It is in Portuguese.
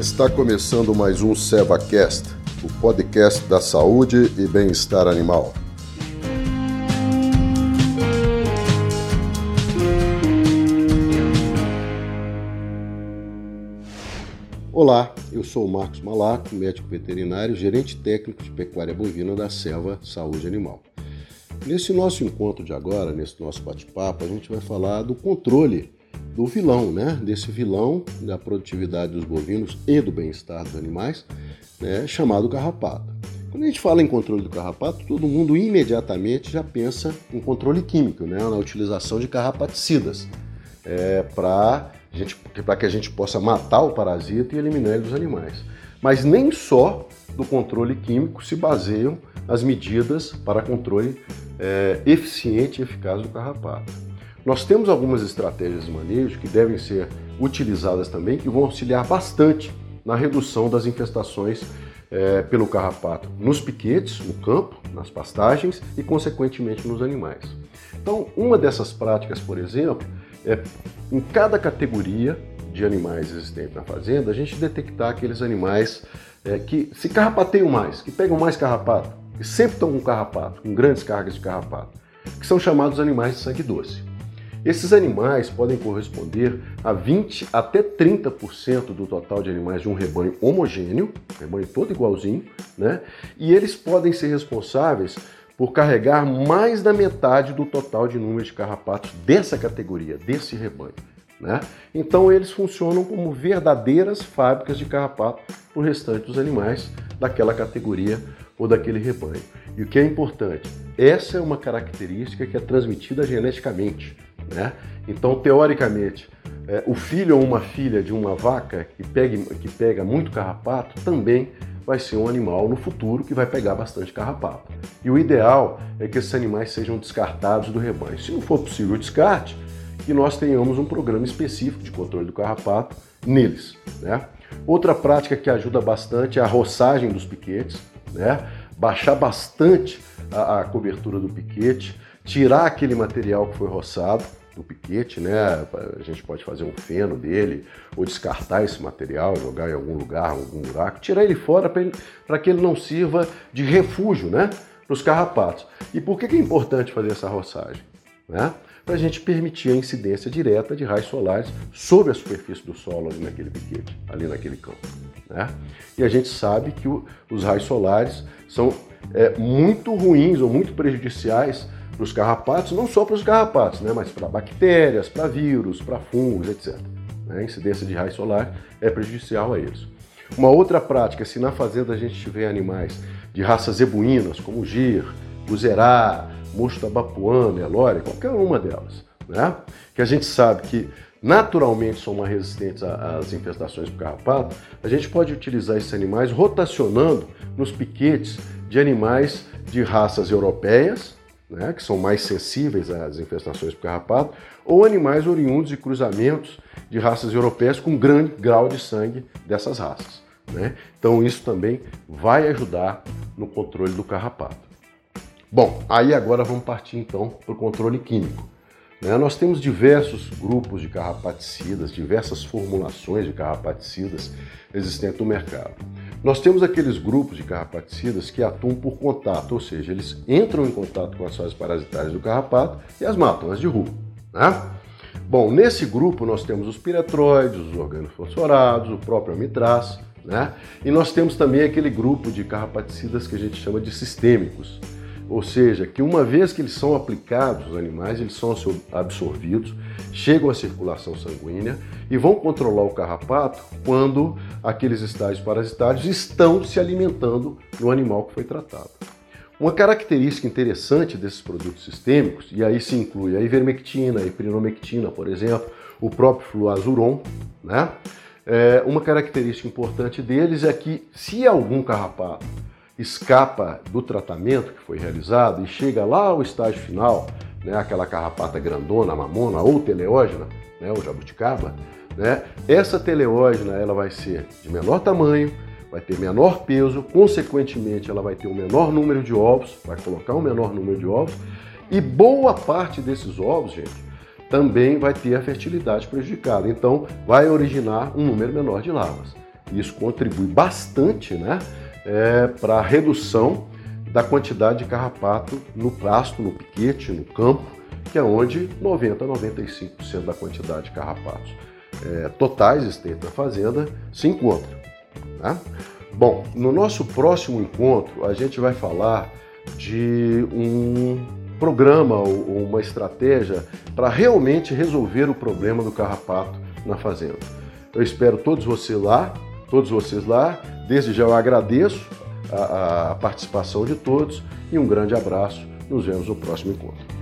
Está começando mais um SevaCast, o podcast da saúde e bem-estar animal. Olá, eu sou o Marcos Malaco, médico veterinário, gerente técnico de pecuária bovina da Seva Saúde Animal. Nesse nosso encontro de agora, nesse nosso bate-papo, a gente vai falar do controle do vilão, né? Desse vilão da produtividade dos bovinos e do bem-estar dos animais, né? chamado carrapato. Quando a gente fala em controle do carrapato, todo mundo imediatamente já pensa em controle químico, né? na utilização de carrapaticidas, é, para que a gente possa matar o parasita e eliminar ele dos animais. Mas nem só do controle químico se baseiam as medidas para controle é, eficiente e eficaz do carrapato. Nós temos algumas estratégias de manejo que devem ser utilizadas também, que vão auxiliar bastante na redução das infestações é, pelo carrapato nos piquetes, no campo, nas pastagens e, consequentemente, nos animais. Então, uma dessas práticas, por exemplo, é em cada categoria de animais existentes na fazenda, a gente detectar aqueles animais é, que se carrapateiam mais, que pegam mais carrapato, que sempre estão com carrapato, com grandes cargas de carrapato, que são chamados animais de sangue doce. Esses animais podem corresponder a 20 até 30% do total de animais de um rebanho homogêneo, rebanho todo igualzinho, né? E eles podem ser responsáveis por carregar mais da metade do total de número de carrapatos dessa categoria, desse rebanho. Né? Então eles funcionam como verdadeiras fábricas de carrapato para o restante dos animais daquela categoria ou daquele rebanho. E o que é importante, essa é uma característica que é transmitida geneticamente. Né? Então, teoricamente, é, o filho ou uma filha de uma vaca que, pegue, que pega muito carrapato também vai ser um animal no futuro que vai pegar bastante carrapato. E o ideal é que esses animais sejam descartados do rebanho. Se não for possível o descarte, que nós tenhamos um programa específico de controle do carrapato neles. Né? Outra prática que ajuda bastante é a roçagem dos piquetes, né? baixar bastante a, a cobertura do piquete, tirar aquele material que foi roçado do piquete, né? A gente pode fazer um feno dele ou descartar esse material, jogar em algum lugar, algum buraco, tirar ele fora para que ele não sirva de refúgio, né? Para os carrapatos. E por que, que é importante fazer essa roçagem? Né? Para a gente permitir a incidência direta de raios solares sobre a superfície do solo ali naquele piquete, ali naquele campo. Né? E a gente sabe que o, os raios solares são é, muito ruins ou muito prejudiciais para os carrapatos, não só para os carrapatos, né, mas para bactérias, para vírus, para fungos, etc. Né, a incidência de raio solar é prejudicial a eles. Uma outra prática, se na fazenda a gente tiver animais de raças zebuínas, como gir, buzerá, mocho tabapuano, nelore, qualquer uma delas, né, que a gente sabe que naturalmente são mais resistentes às infestações por carrapato, a gente pode utilizar esses animais rotacionando nos piquetes de animais de raças europeias, né, que são mais sensíveis às infestações por carrapato, ou animais oriundos de cruzamentos de raças europeias com grande grau de sangue dessas raças. Né? Então isso também vai ajudar no controle do carrapato. Bom, aí agora vamos partir então para o controle químico. Né? Nós temos diversos grupos de carrapaticidas, diversas formulações de carrapaticidas existentes no mercado. Nós temos aqueles grupos de carrapaticidas que atuam por contato, ou seja, eles entram em contato com as fases parasitárias do carrapato e as matam, as derrubam. Né? Bom, nesse grupo nós temos os piretroides, os organofosforados, o próprio amitraz, né? E nós temos também aquele grupo de carrapaticidas que a gente chama de sistêmicos, ou seja, que uma vez que eles são aplicados nos animais, eles são absorvidos, chegam à circulação sanguínea e vão controlar o carrapato quando aqueles estágios parasitários estão se alimentando no animal que foi tratado. Uma característica interessante desses produtos sistêmicos, e aí se inclui a ivermectina, a iprinomectina, por exemplo, o próprio fluazuron, né? É, uma característica importante deles é que se algum carrapato escapa do tratamento que foi realizado e chega lá ao estágio final, né, aquela carrapata grandona, mamona ou teleógena, né, o jabuticaba, né, essa teleógena ela vai ser de menor tamanho, vai ter menor peso, consequentemente ela vai ter um menor número de ovos, vai colocar um menor número de ovos, e boa parte desses ovos, gente, também vai ter a fertilidade prejudicada. Então, vai originar um número menor de larvas. Isso contribui bastante né, é, para redução da quantidade de carrapato no pasto, no piquete, no campo, que é onde 90 a 95% da quantidade de carrapatos é, totais existentes na fazenda se encontra. Tá? Bom, no nosso próximo encontro a gente vai falar de um programa ou uma estratégia para realmente resolver o problema do carrapato na fazenda. Eu espero todos vocês lá, todos vocês lá. Desde já eu agradeço a, a participação de todos e um grande abraço. Nos vemos no próximo encontro.